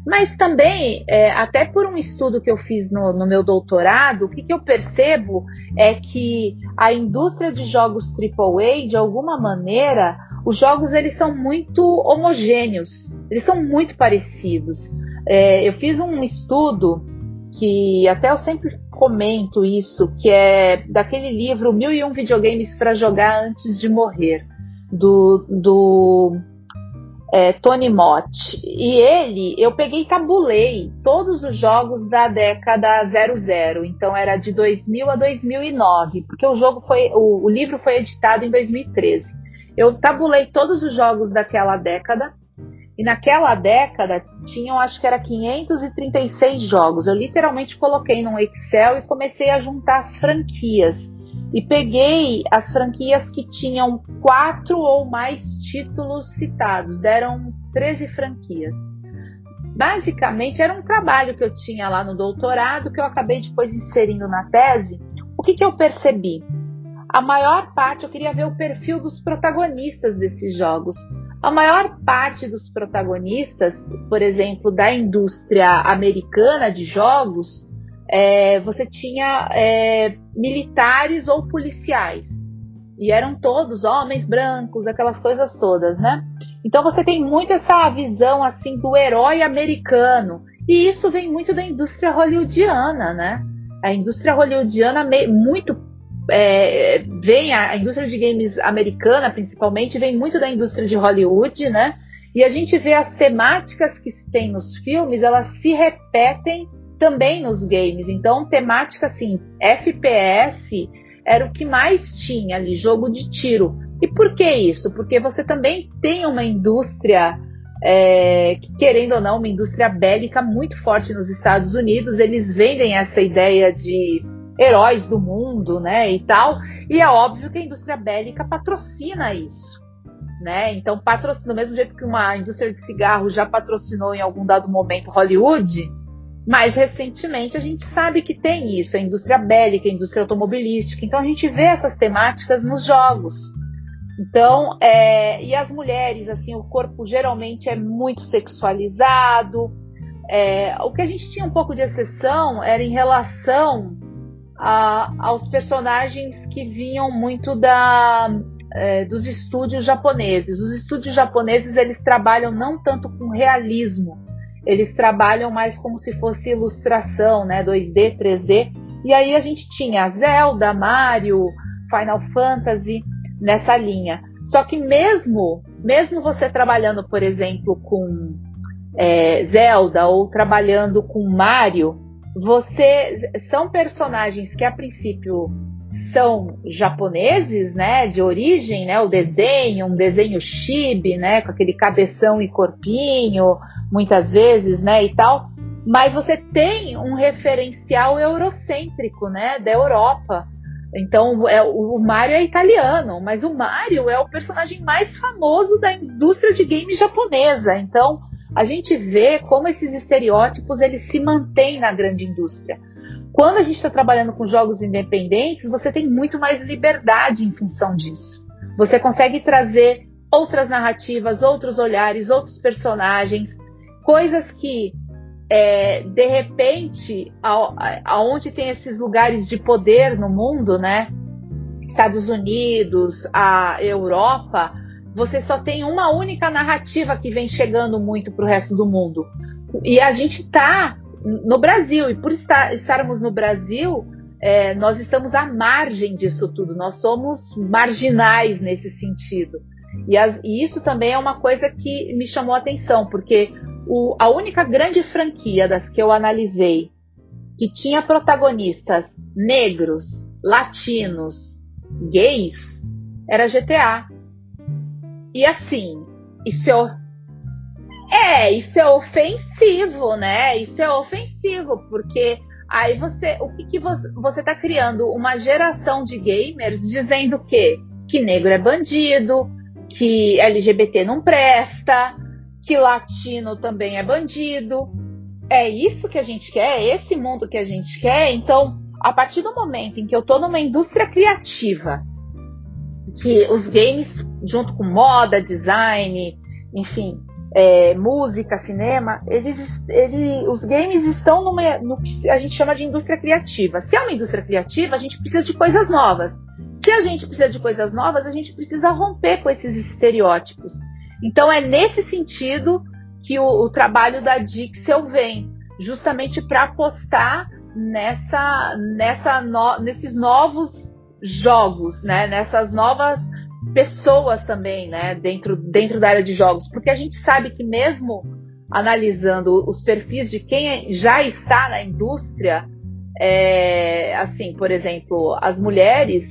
Mas também, é, até por um estudo que eu fiz no, no meu doutorado, o que, que, eu percebo é que a indústria de jogos AAA, de alguma maneira, os jogos eles são muito homogêneos, eles são muito parecidos. É, eu fiz um estudo que até eu sempre comento isso, que é daquele livro Mil e Um Videogames para Jogar Antes de Morrer, do, do é, Tony Mott. E ele, eu peguei e tabulei todos os jogos da década 00, então era de 2000 a 2009, porque o jogo foi, o, o livro foi editado em 2013. Eu tabulei todos os jogos daquela década e naquela década tinham, acho que era 536 jogos. Eu literalmente coloquei num Excel e comecei a juntar as franquias. e peguei as franquias que tinham quatro ou mais títulos citados, deram 13 franquias. Basicamente, era um trabalho que eu tinha lá no doutorado, que eu acabei depois inserindo na tese. O que, que eu percebi? A maior parte, eu queria ver o perfil dos protagonistas desses jogos. A maior parte dos protagonistas, por exemplo, da indústria americana de jogos, é, você tinha é, militares ou policiais. E eram todos homens brancos, aquelas coisas todas, né? Então você tem muito essa visão assim do herói americano. E isso vem muito da indústria hollywoodiana, né? A indústria hollywoodiana muito é, vem a, a, indústria de games americana, principalmente, vem muito da indústria de Hollywood, né? E a gente vê as temáticas que se tem nos filmes, elas se repetem também nos games. Então, temática assim, FPS era o que mais tinha ali, jogo de tiro. E por que isso? Porque você também tem uma indústria, é, querendo ou não, uma indústria bélica muito forte nos Estados Unidos. Eles vendem essa ideia de heróis do mundo, né, e tal. E é óbvio que a indústria bélica patrocina isso. Né? Então, patrocina, do mesmo jeito que uma indústria de cigarro já patrocinou em algum dado momento Hollywood, mais recentemente, a gente sabe que tem isso, a indústria bélica, a indústria automobilística. Então, a gente vê essas temáticas nos jogos. Então, é, e as mulheres, assim, o corpo geralmente é muito sexualizado. É, o que a gente tinha um pouco de exceção era em relação a, aos personagens que vinham muito da, é, dos estúdios japoneses. Os estúdios japoneses eles trabalham não tanto com realismo, eles trabalham mais como se fosse ilustração, né, 2D, 3D. E aí a gente tinha Zelda, Mario, Final Fantasy nessa linha. Só que mesmo, mesmo você trabalhando, por exemplo, com é, Zelda ou trabalhando com Mario, você são personagens que a princípio são japoneses, né, de origem, né, o desenho, um desenho chibi, né, com aquele cabeção e corpinho, muitas vezes, né, e tal. Mas você tem um referencial eurocêntrico, né, da Europa. Então, é, o Mario é italiano, mas o Mario é o personagem mais famoso da indústria de games japonesa. Então, a gente vê como esses estereótipos eles se mantêm na grande indústria. Quando a gente está trabalhando com jogos independentes, você tem muito mais liberdade em função disso. Você consegue trazer outras narrativas, outros olhares, outros personagens, coisas que é, de repente, aonde tem esses lugares de poder no mundo, né? Estados Unidos, a Europa, você só tem uma única narrativa que vem chegando muito para o resto do mundo. E a gente está no Brasil, e por estar, estarmos no Brasil, é, nós estamos à margem disso tudo, nós somos marginais nesse sentido. E, as, e, isso também é uma coisa que me chamou a atenção, porque o, a única grande franquia das que eu analisei que tinha protagonistas negros, latinos, gays, era GTA. E assim, isso é, é, isso é ofensivo, né? Isso é ofensivo, porque aí você, o que, que você, você tá criando uma geração de gamers dizendo que que negro é bandido, que LGBT não presta, que latino também é bandido. É isso que a gente quer? É esse mundo que a gente quer? Então, a partir do momento em que eu estou numa indústria criativa, que os games, junto com moda, design, enfim, é, música, cinema, eles, ele, os games estão numa, no que a gente chama de indústria criativa. Se é uma indústria criativa, a gente precisa de coisas novas. Se a gente precisa de coisas novas, a gente precisa romper com esses estereótipos. Então é nesse sentido que o, o trabalho da Dixel vem, justamente para apostar nessa, nessa no, nesses novos jogos, né? Nessas novas pessoas também, né? Dentro, dentro da área de jogos, porque a gente sabe que mesmo analisando os perfis de quem já está na indústria, é, assim, por exemplo, as mulheres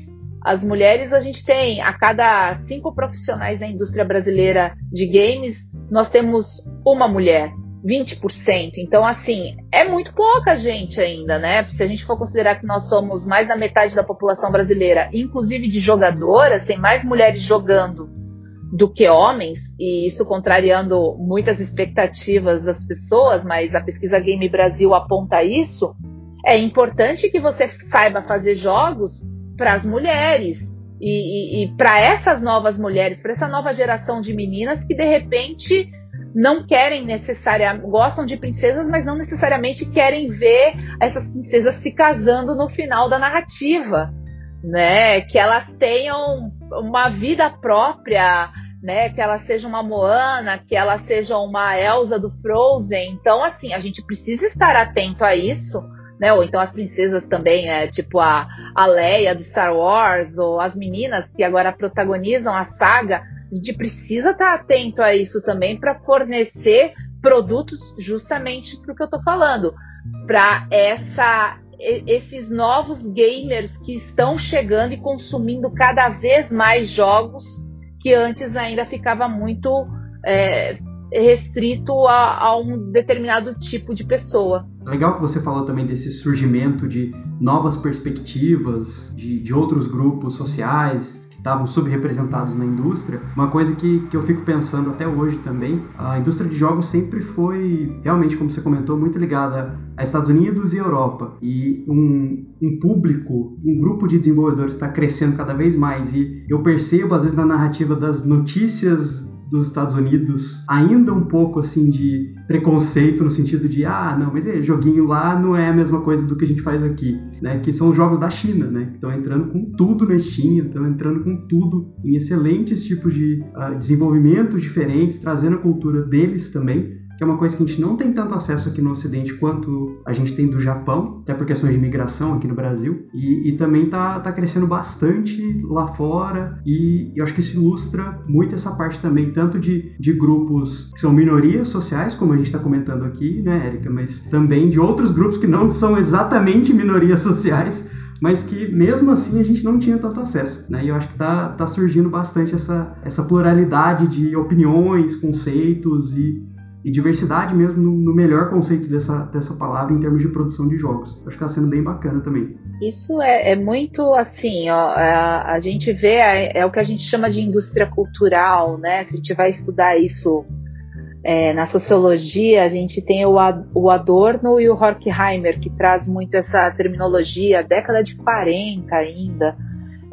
as mulheres, a gente tem, a cada cinco profissionais da indústria brasileira de games, nós temos uma mulher. 20%. Então, assim, é muito pouca gente ainda, né? Se a gente for considerar que nós somos mais da metade da população brasileira, inclusive de jogadoras, tem mais mulheres jogando do que homens, e isso contrariando muitas expectativas das pessoas, mas a pesquisa Game Brasil aponta isso. É importante que você saiba fazer jogos para as mulheres e, e, e para essas novas mulheres, para essa nova geração de meninas que de repente não querem necessariamente, gostam de princesas, mas não necessariamente querem ver essas princesas se casando no final da narrativa, né? Que elas tenham uma vida própria, né? Que ela seja uma Moana, que ela seja uma Elsa do Frozen. Então, assim, a gente precisa estar atento a isso, né? Ou então as princesas também, né? Tipo a, a Leia do Star Wars, ou as meninas que agora protagonizam a saga. A gente precisa estar atento a isso também para fornecer produtos justamente para o que eu estou falando, para essa esses novos gamers que estão chegando e consumindo cada vez mais jogos que antes ainda ficava muito é, restrito a, a, um determinado tipo de pessoa. Legal que você falou também desse surgimento de novas perspectivas de, de outros grupos sociais estavam subrepresentados na indústria. Uma coisa que, que eu fico pensando até hoje também, a indústria de jogos sempre foi, realmente, como você comentou, muito ligada a Estados Unidos e Europa. E um, um público, um grupo de desenvolvedores está crescendo cada vez mais. E eu percebo, às vezes, na narrativa das notícias dos Estados Unidos ainda um pouco assim de preconceito no sentido de ah não mas é, joguinho lá não é a mesma coisa do que a gente faz aqui né que são os jogos da China né que estão entrando com tudo na Steam estão entrando com tudo em excelentes tipos de uh, desenvolvimentos diferentes trazendo a cultura deles também que é uma coisa que a gente não tem tanto acesso aqui no Ocidente quanto a gente tem do Japão, até por questões de migração aqui no Brasil, e, e também tá, tá crescendo bastante lá fora, e eu acho que isso ilustra muito essa parte também, tanto de, de grupos que são minorias sociais, como a gente está comentando aqui, né, Érica, mas também de outros grupos que não são exatamente minorias sociais, mas que mesmo assim a gente não tinha tanto acesso, né? E eu acho que tá, tá surgindo bastante essa, essa pluralidade de opiniões, conceitos e e diversidade mesmo no, no, melhor conceito dessa, dessa palavra em termos de produção de jogos. Acho que está sendo bem bacana também. Isso é, é muito assim, ó, a, a gente vê, é, é, o que a gente chama de indústria cultural, né? Se a gente vai estudar isso é, na sociologia, a gente tem o, o Adorno e o Horkheimer, que traz muito essa terminologia, década de 40 ainda,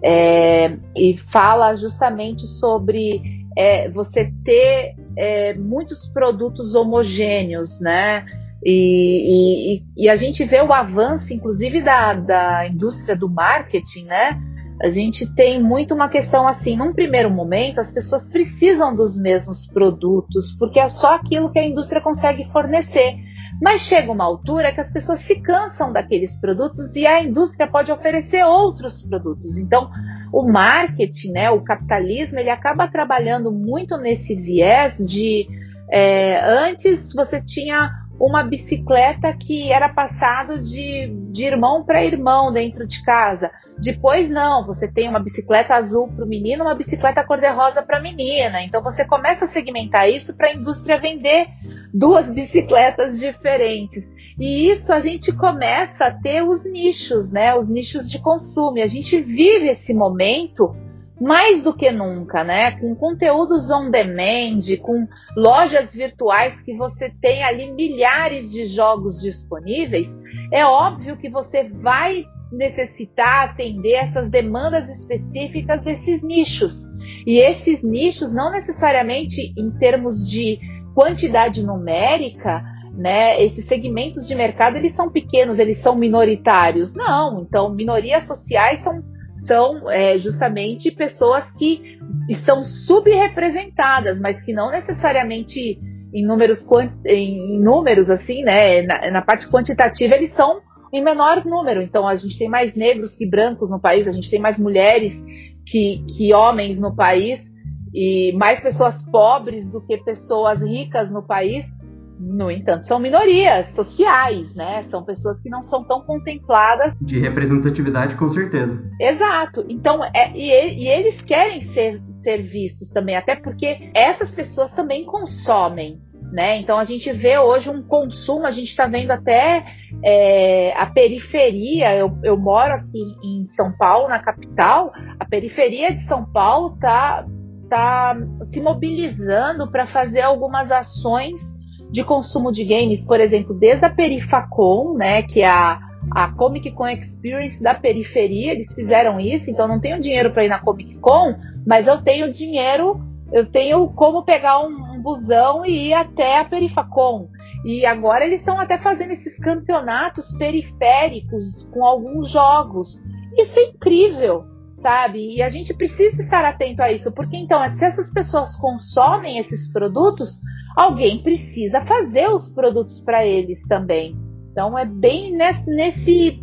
é, e fala justamente sobre é, você ter é, muitos produtos homogêneos, né? E, e, e, a gente vê o avanço, inclusive, da, da indústria do marketing, né? A gente tem muito uma questão assim, num primeiro momento, as pessoas precisam dos mesmos produtos, porque é só aquilo que a indústria consegue fornecer. Mas chega uma altura que as pessoas se cansam daqueles produtos e a indústria pode oferecer outros produtos. Então, o marketing, né, o capitalismo, ele acaba trabalhando muito nesse viés de é, antes você tinha uma bicicleta que era passado de, de irmão para irmão dentro de casa. Depois não, você tem uma bicicleta azul para o menino, uma bicicleta cor-de-rosa para a menina. Então você começa a segmentar isso para a indústria vender duas bicicletas diferentes. E isso a gente começa a ter os nichos, né? Os nichos de consumo. E a gente vive esse momento mais do que nunca, né? Com conteúdos on demand, com lojas virtuais que você tem ali milhares de jogos disponíveis, é óbvio que você vai necessitar atender essas demandas específicas desses nichos. E esses nichos, não necessariamente em termos de quantidade numérica, né, esses segmentos de mercado eles são pequenos, eles são minoritários. Não, então minorias sociais são, são é, justamente pessoas que estão subrepresentadas, mas que não necessariamente em números, em números assim, né, na, na parte quantitativa eles são em menor número. Então a gente tem mais negros que brancos no país, a gente tem mais mulheres que, que homens no país e mais pessoas pobres do que pessoas ricas no país. No entanto, são minorias sociais, né? São pessoas que não são tão contempladas. De representatividade, com certeza. Exato. Então, é, e, e eles querem ser, ser vistos também, até porque essas pessoas também consomem Né? Então a gente vê hoje um consumo, a gente está vendo até é, a periferia. Eu, eu moro aqui em São Paulo, na capital. A periferia de São Paulo está tá se mobilizando para fazer algumas ações de consumo de games, por exemplo, desde a Perifacon, né, que é a, a Comic Con Experience da periferia, eles fizeram isso, então não tenho dinheiro para ir na Comic Con, mas eu tenho dinheiro, eu tenho como pegar um, um busão e ir até a Perifacon. E agora eles estão até fazendo esses campeonatos periféricos com alguns jogos. Isso é incrível, sabe? E a gente precisa estar atento a isso, porque então, se essas pessoas consomem esses produtos, alguém precisa fazer os produtos para eles também. Então é bem nesse,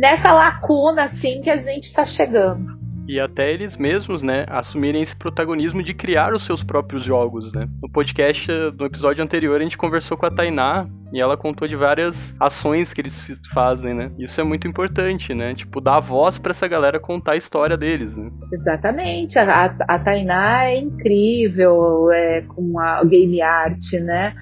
nessa lacuna assim que a gente está chegando e até eles mesmos, né, assumirem esse protagonismo de criar os seus próprios jogos, né. No podcast, no episódio anterior, a gente conversou com a Tainá e ela contou de várias ações que eles fazem, né. Isso é muito importante, né, tipo, dar voz para essa galera contar a história deles, né. Exatamente, a, a Tainá é incrível é, com a game art, né,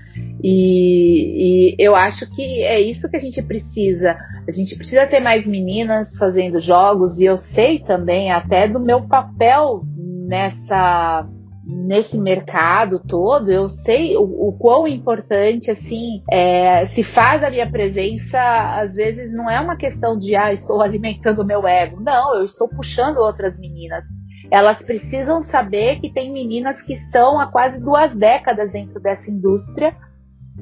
e, e eu acho que é isso que a gente precisa. A gente precisa ter mais meninas fazendo jogos, e eu sei também até do meu papel nessa nesse mercado todo, eu sei o, o quão importante assim é, se faz a minha presença. Às vezes não é uma questão de ah, estou alimentando o meu ego. Não, eu estou puxando outras meninas. Elas precisam saber que tem meninas que estão há quase duas décadas dentro dessa indústria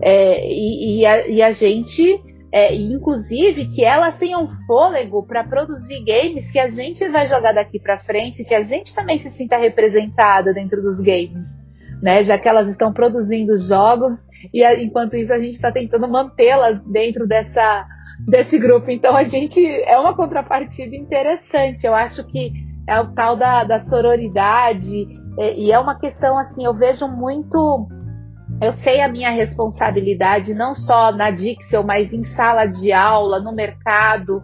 é, e, e, a, e, a, gente, é, inclusive, que elas tenham fôlego para produzir games que a gente vai jogar daqui para frente, que a gente também se sinta representada dentro dos games, né? Já que elas estão produzindo jogos e a, enquanto isso a gente está tentando mantê-las dentro dessa desse grupo. Então a gente é uma contrapartida interessante. Eu acho que é o tal da, da sororidade é, e é uma questão assim. Eu vejo muito eu sei a minha responsabilidade não só na Dixel, mas em sala de aula, no mercado.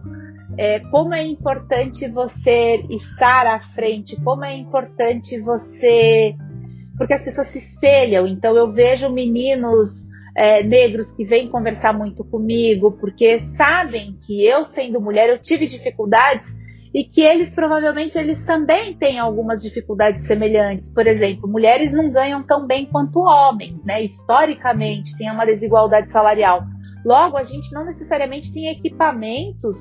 É, como é importante você estar à frente, como é importante você. Porque as pessoas se espelham. Então eu vejo meninos é, negros que vêm conversar muito comigo, porque sabem que eu, sendo mulher, eu tive dificuldades e que eles provavelmente eles também têm algumas dificuldades semelhantes. Por exemplo, mulheres não ganham tão bem quanto homens, né? Historicamente tem uma desigualdade salarial. Logo, a gente não necessariamente tem equipamentos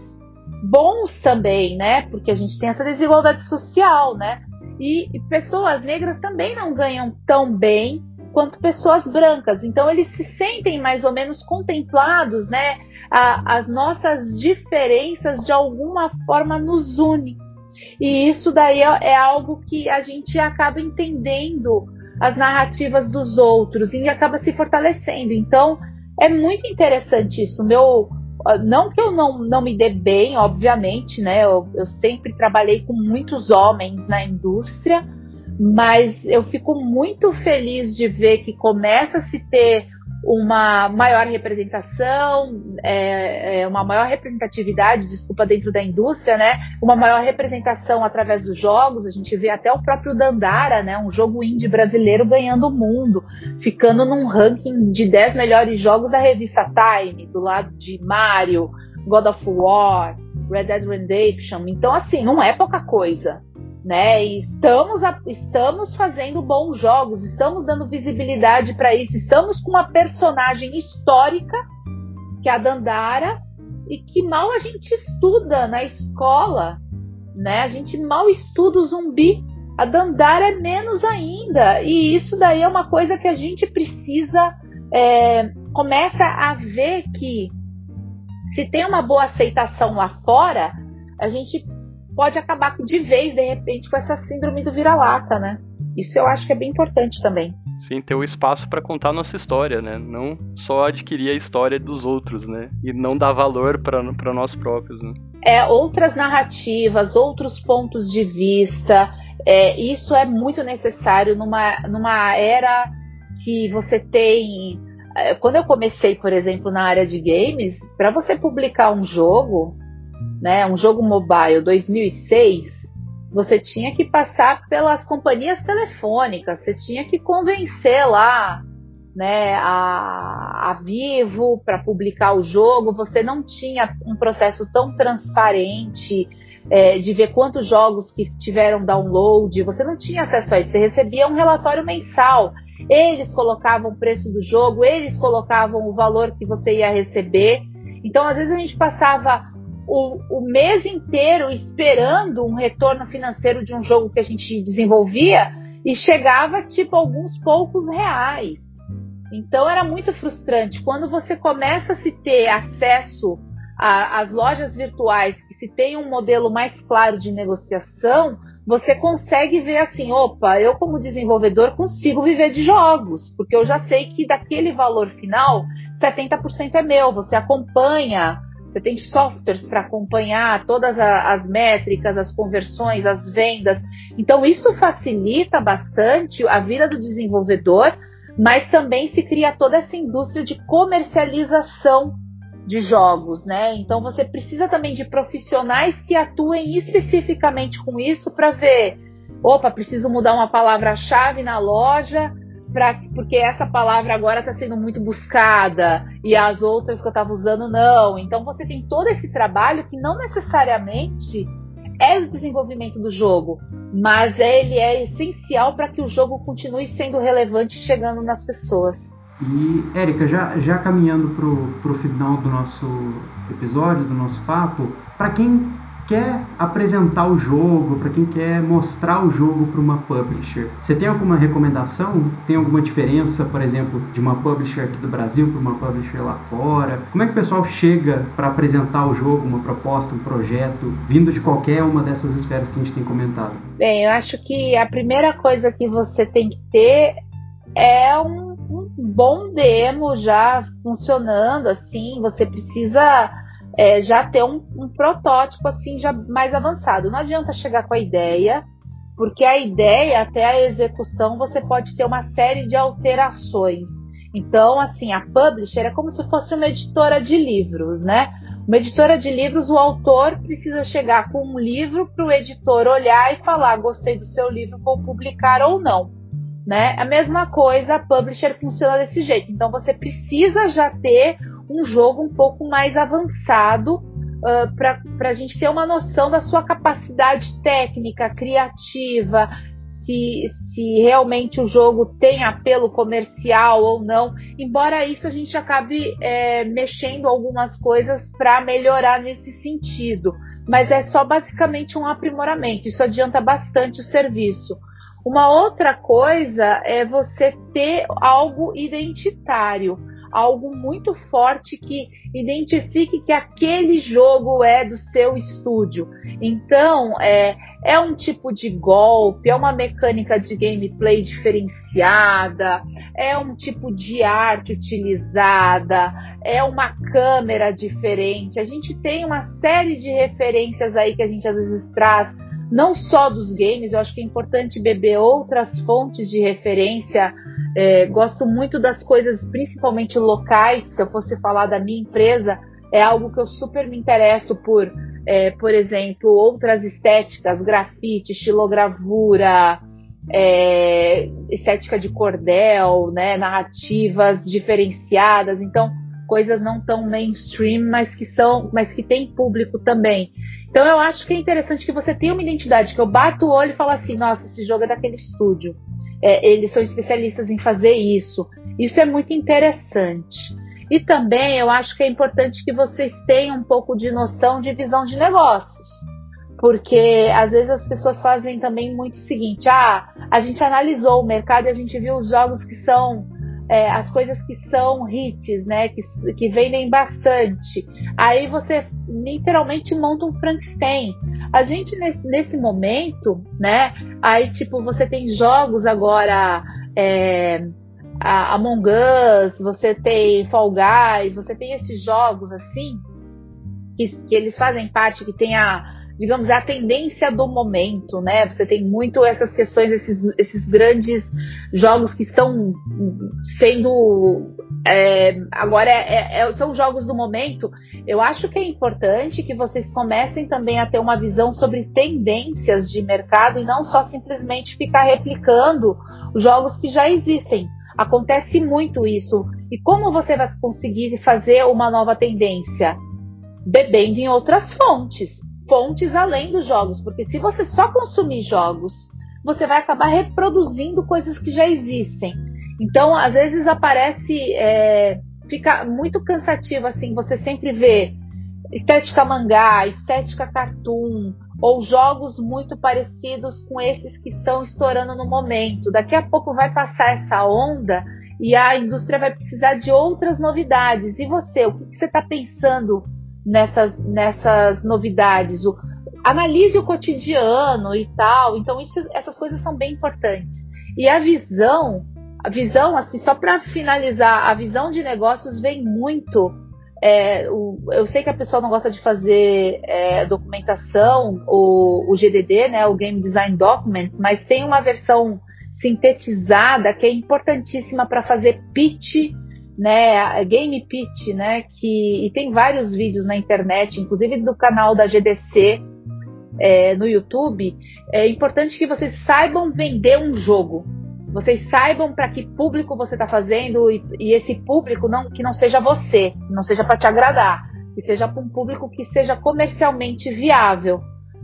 bons também, né? Porque a gente tem essa desigualdade social, né? E, e pessoas negras também não ganham tão bem quanto pessoas brancas. Então eles se sentem mais ou menos contemplados, né? A, as nossas diferenças de alguma forma nos une. E isso daí é, é algo que a gente acaba entendendo as narrativas dos outros e acaba se fortalecendo. Então é muito interessante isso. Meu, não que eu não, não me dê bem, obviamente, né? Eu, eu sempre trabalhei com muitos homens na indústria mas eu fico muito feliz de ver que começa a se ter uma maior representação, é, é, uma maior representatividade, desculpa, dentro da indústria, né? Uma maior representação através dos jogos. A gente vê até o próprio Dandara, né? Um jogo indie brasileiro ganhando o mundo, ficando num ranking de 10 melhores jogos da revista Time, do lado de Mario, God of War, Red Dead Redemption. Então, assim, não é pouca coisa né? E estamos, a, estamos fazendo bons jogos, estamos dando visibilidade para isso, estamos com uma personagem histórica, que é a Dandara, e que mal a gente estuda na escola, né? A gente mal estuda o zumbi. A Dandara é menos ainda. E isso daí é uma coisa que a gente precisa. É, começa a ver que se tem uma boa aceitação lá fora, a gente pode acabar de vez, de repente, com essa síndrome do vira-lata, né? Isso eu acho que é bem importante também. Sim, ter o espaço para contar nossa história, né? Não só adquirir a história dos outros, né? E não dar valor para nós próprios, né? É, outras narrativas, outros pontos de vista. É, isso é muito necessário numa, numa era que você tem. É, quando eu comecei, por exemplo, na área de games, para você publicar um jogo, né, um jogo mobile 2006, você tinha que passar pelas companhias telefônicas, você tinha que convencer lá né, a, a Vivo para publicar o jogo, você não tinha um processo tão transparente é, de ver quantos jogos que tiveram download, você não tinha acesso a isso, você recebia um relatório mensal. Eles colocavam o preço do jogo, eles colocavam o valor que você ia receber. Então, às vezes, a gente passava o, o mês inteiro esperando um retorno financeiro de um jogo que a gente desenvolvia e chegava tipo alguns poucos reais. Então era muito frustrante. Quando você começa a se ter acesso às lojas virtuais, que se tem um modelo mais claro de negociação, você consegue ver assim, opa, eu como desenvolvedor consigo viver de jogos, porque eu já sei que daquele valor final, 70% é meu, você acompanha você tem softwares para acompanhar todas as métricas, as conversões, as vendas. Então, isso facilita bastante a vida do desenvolvedor, mas também se cria toda essa indústria de comercialização de jogos, né? Então você precisa também de profissionais que atuem especificamente com isso para ver, opa, preciso mudar uma palavra-chave na loja, pra, porque essa palavra agora está sendo muito buscada e as outras que eu estava usando não. Então você tem todo esse trabalho que não necessariamente é o desenvolvimento do jogo, mas ele é essencial para que o jogo continue sendo relevante chegando nas pessoas. E, Érica, já, já caminhando para o final do nosso episódio, do nosso papo, para quem quer apresentar o jogo, para quem quer mostrar o jogo para uma publisher. Você tem alguma recomendação? Tem alguma diferença, por exemplo, de uma publisher aqui do Brasil para uma publisher lá fora? Como é que o pessoal chega para apresentar o jogo, uma proposta, um projeto, vindo de qualquer uma dessas esferas que a gente tem comentado? Bem, eu acho que a primeira coisa que você tem que ter é um, um bom demo já funcionando assim. Você precisa é, já ter um, um protótipo assim já mais avançado. Não adianta chegar com a ideia, porque a ideia até a execução você pode ter uma série de alterações. Então, assim, a publisher é como se fosse uma editora de livros, né? Uma editora de livros, o autor precisa chegar com um livro para o editor olhar e falar: gostei do seu livro, vou publicar ou não. Né? A mesma coisa, a publisher funciona desse jeito. Então, você precisa já ter um jogo um pouco mais avançado uh, para a gente ter uma noção da sua capacidade técnica, criativa, se, se realmente o jogo tem apelo comercial ou não. Embora isso a gente acabe é, mexendo algumas coisas para melhorar nesse sentido. Mas é só basicamente um aprimoramento. Isso adianta bastante o serviço. Uma outra coisa é você ter algo identitário algo muito forte que identifique que aquele jogo é do seu estúdio. Então, é, é um tipo de golpe, é uma mecânica de gameplay diferenciada, é um tipo de arte utilizada, é uma câmera diferente. A gente tem uma série de referências aí que a gente às vezes traz não só dos games, eu acho que é importante beber outras fontes de referência. É, gosto muito das coisas, principalmente locais. Se eu fosse falar da minha empresa, é algo que eu super me interesso por, é, por exemplo, outras estéticas, grafite, estilogravura, é, estética de cordel, né, narrativas diferenciadas. Então, coisas não tão mainstream, mas que são, mas que tem público também. Então eu acho que é interessante que você tenha uma identidade, que eu bato o olho e falo assim, nossa, esse jogo é daquele estúdio. É, eles são especialistas em fazer isso. Isso é muito interessante. E também eu acho que é importante que vocês tenham um pouco de noção de visão de negócios. Porque às vezes as pessoas fazem também muito o seguinte: ah, a gente analisou o mercado e a gente viu os jogos que são é, as coisas que são hits, né, que, que vendem bastante. Aí você literalmente monta um Frankenstein. A gente nesse, nesse momento, né, aí tipo você tem jogos agora, é, a Among Us, você tem Fall Guys, você tem esses jogos assim que, que eles fazem parte, que tem a digamos, é a tendência do momento, né? Você tem muito essas questões, esses, esses grandes jogos que estão sendo. É, agora é, é, são jogos do momento. Eu acho que é importante que vocês comecem também a ter uma visão sobre tendências de mercado e não só simplesmente ficar replicando os jogos que já existem. Acontece muito isso. E como você vai conseguir fazer uma nova tendência? Bebendo em outras fontes. Fontes além dos jogos. Porque se você só consumir jogos, você vai acabar reproduzindo coisas que já existem. Então, às vezes aparece. É, fica muito cansativo assim, você sempre vê estética mangá, estética cartoon, ou jogos muito parecidos com esses que estão estourando no momento. Daqui a pouco vai passar essa onda e a indústria vai precisar de outras novidades. E você, o que, você está pensando nessas, nessas novidades? O, analise o cotidiano e tal. Então, isso, essas coisas são bem importantes. E a visão, a visão, assim, só para finalizar, a visão de negócios vem muito é, o, eu sei que a pessoa não gosta de fazer é, documentação, o, o, GDD, né, o Game Design Document, mas tem uma versão sintetizada que é importantíssima para fazer pitch, né, game pitch, né, que e tem vários vídeos na internet, inclusive do canal da GDC é, no YouTube. É importante que vocês saibam vender um jogo, vocês saibam para que público você está fazendo e, e, esse público não que não seja você, não seja para te agradar, que seja para um público que seja comercialmente viável,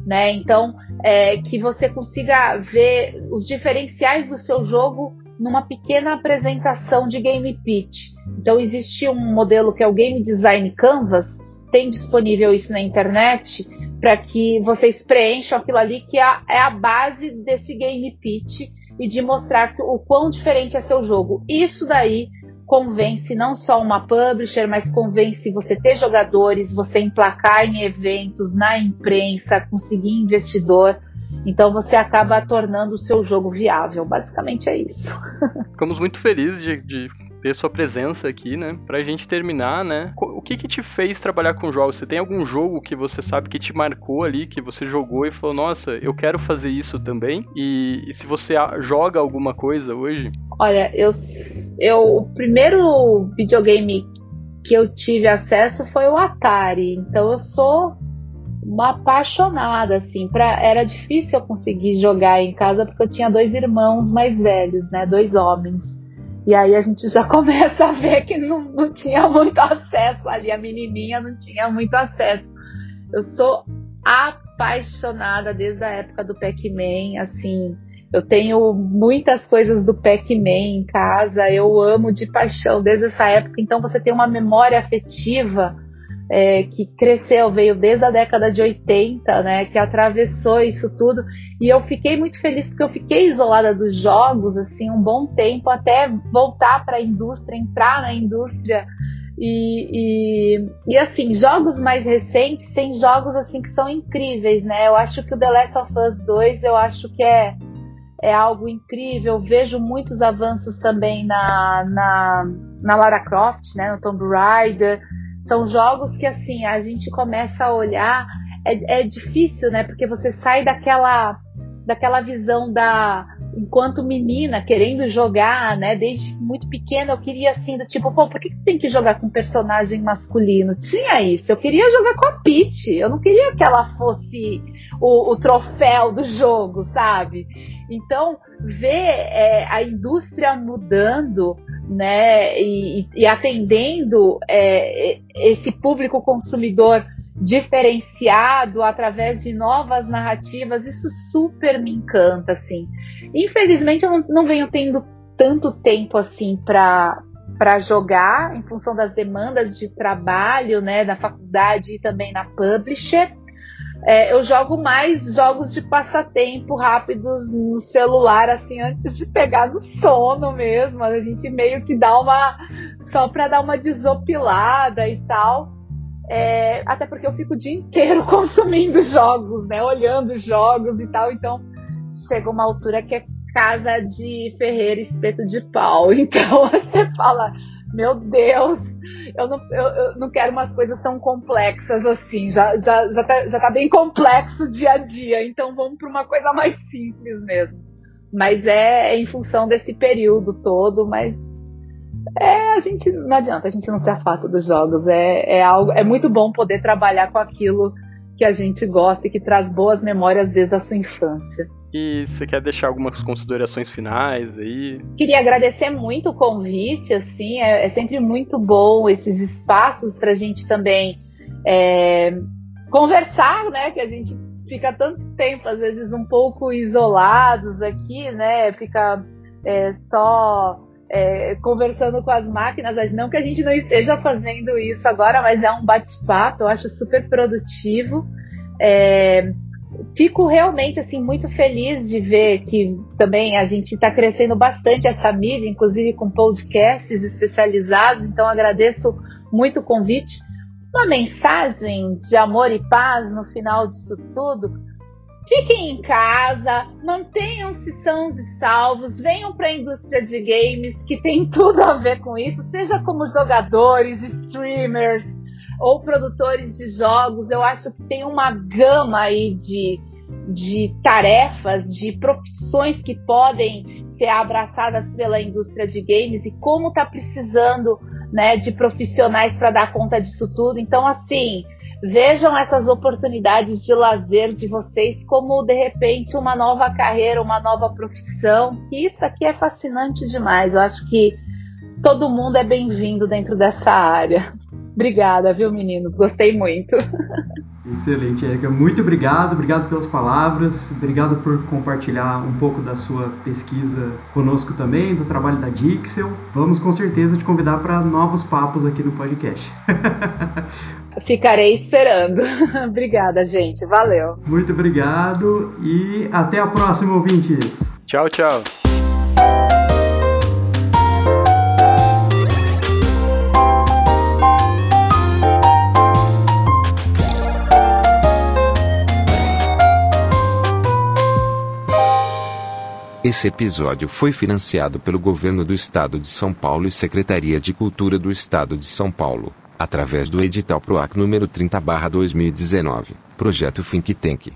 né? Então, é, que você consiga ver os diferenciais do seu jogo numa pequena apresentação de game pitch. Então, existe um modelo que é o Game Design Canvas, tem disponível isso na internet para que vocês preencham aquilo ali que é a, é a base desse game pitch e de mostrar o quão diferente é seu jogo. Isso daí convence não só uma publisher, mas convence você ter jogadores, você emplacar em eventos, na imprensa, conseguir investidor. Então você acaba tornando o seu jogo viável. Basicamente é isso. Ficamos muito felizes de, de ter sua presença aqui, né? Pra gente terminar, né? O que que te fez trabalhar com jogos? Você tem algum jogo que você sabe que te marcou ali, que você jogou e falou, nossa, eu quero fazer isso também? E, e se você joga alguma coisa hoje? Olha, eu, eu o primeiro videogame que eu tive acesso foi o Atari. Então eu sou uma apaixonada, assim. Pra, era difícil eu conseguir jogar em casa porque eu tinha dois irmãos mais velhos, né? Dois homens. E aí a gente já começa a ver que não, não tinha muito acesso ali, a menininha não tinha muito acesso. Eu sou apaixonada desde a época do Pac-Man, assim, eu tenho muitas coisas do Pac-Man em casa, eu amo de paixão desde essa época, então você tem uma memória afetiva é, que cresceu, veio desde a década de 80, né, que atravessou isso tudo. E eu fiquei muito feliz porque eu fiquei isolada dos jogos assim um bom tempo até voltar para a indústria, entrar na indústria. E, e, e, assim, jogos mais recentes tem jogos assim que são incríveis, né? Eu acho que o The Last of Us 2, eu acho que é, é algo incrível. Vejo muitos avanços também na, na, na Lara Croft, né? No Tomb Raider. São jogos que assim a gente começa a olhar, é, é difícil, né? Porque você sai daquela daquela visão da enquanto menina querendo jogar, né? Desde muito pequena eu queria assim do tipo, pô, por que, que tem que jogar com personagem masculino? Tinha isso. Eu queria jogar com a Peach. Eu não queria que ela fosse o, o troféu do jogo, sabe? Então ver é, a indústria mudando né, e, e atendendo é, esse público consumidor diferenciado através de novas narrativas, isso super me encanta, assim. Infelizmente eu não, não venho tendo tanto tempo assim para para jogar em função das demandas de trabalho, né, na faculdade e também na publisher. É, eu jogo mais jogos de passatempo rápidos no celular, assim, antes de pegar no sono mesmo. A gente meio que dá uma. só pra dar uma desopilada e tal. É, até porque eu fico o dia inteiro consumindo jogos, né? Olhando jogos e tal. Então chega uma altura que é casa de ferreiro espeto de pau. Então você fala, meu Deus, eu não, eu, eu, não quero umas coisas tão complexas assim. Já, já, já, tá, já tá bem complexo o dia a dia, então vamos para uma coisa mais simples mesmo. Mas é, é em função desse período todo, mas é, a gente não adianta, a gente não se afasta dos jogos. É, é algo, é muito bom poder trabalhar com aquilo que a gente gosta e que traz boas memórias desde a sua infância. E você quer deixar algumas considerações finais aí? Queria agradecer muito o convite, assim, é, é sempre muito bom esses espaços para a gente também é, conversar, né? Que a gente fica tanto tempo, às vezes, um pouco isolados aqui, né? Fica é, só é, conversando com as máquinas, não que a gente não esteja fazendo isso agora, mas é um bate-papo, eu acho super produtivo. É, fico realmente assim muito feliz de ver que também a gente está crescendo bastante essa mídia, inclusive com podcasts especializados. Então agradeço muito o convite. Uma mensagem de amor e paz no final disso tudo. Fiquem em casa, mantenham-se sãos e salvos, venham para a indústria de games, que tem tudo a ver com isso, seja como jogadores, streamers, ou produtores de jogos, eu acho que tem uma gama aí de, de tarefas, de profissões que podem ser abraçadas pela indústria de games e como está precisando né, de profissionais para dar conta disso tudo. Então, assim, vejam essas oportunidades de lazer de vocês como de repente uma nova carreira, uma nova profissão. Isso aqui é fascinante demais. Eu acho que todo mundo é bem-vindo dentro dessa área. Obrigada, viu, meninos? Gostei muito. Excelente, Erika. Muito obrigado, obrigado pelas palavras, obrigado por compartilhar um pouco da sua pesquisa conosco também, do trabalho da Dixel. Vamos com certeza te convidar para novos papos aqui no podcast. Ficarei esperando. Obrigada, gente. Valeu. Muito obrigado e até a próxima, ouvintes. Tchau, tchau. Esse episódio foi financiado pelo Governo do Estado de São Paulo e Secretaria de Cultura do Estado de São Paulo, através do edital PROAC número 30/2019, projeto Think Tank.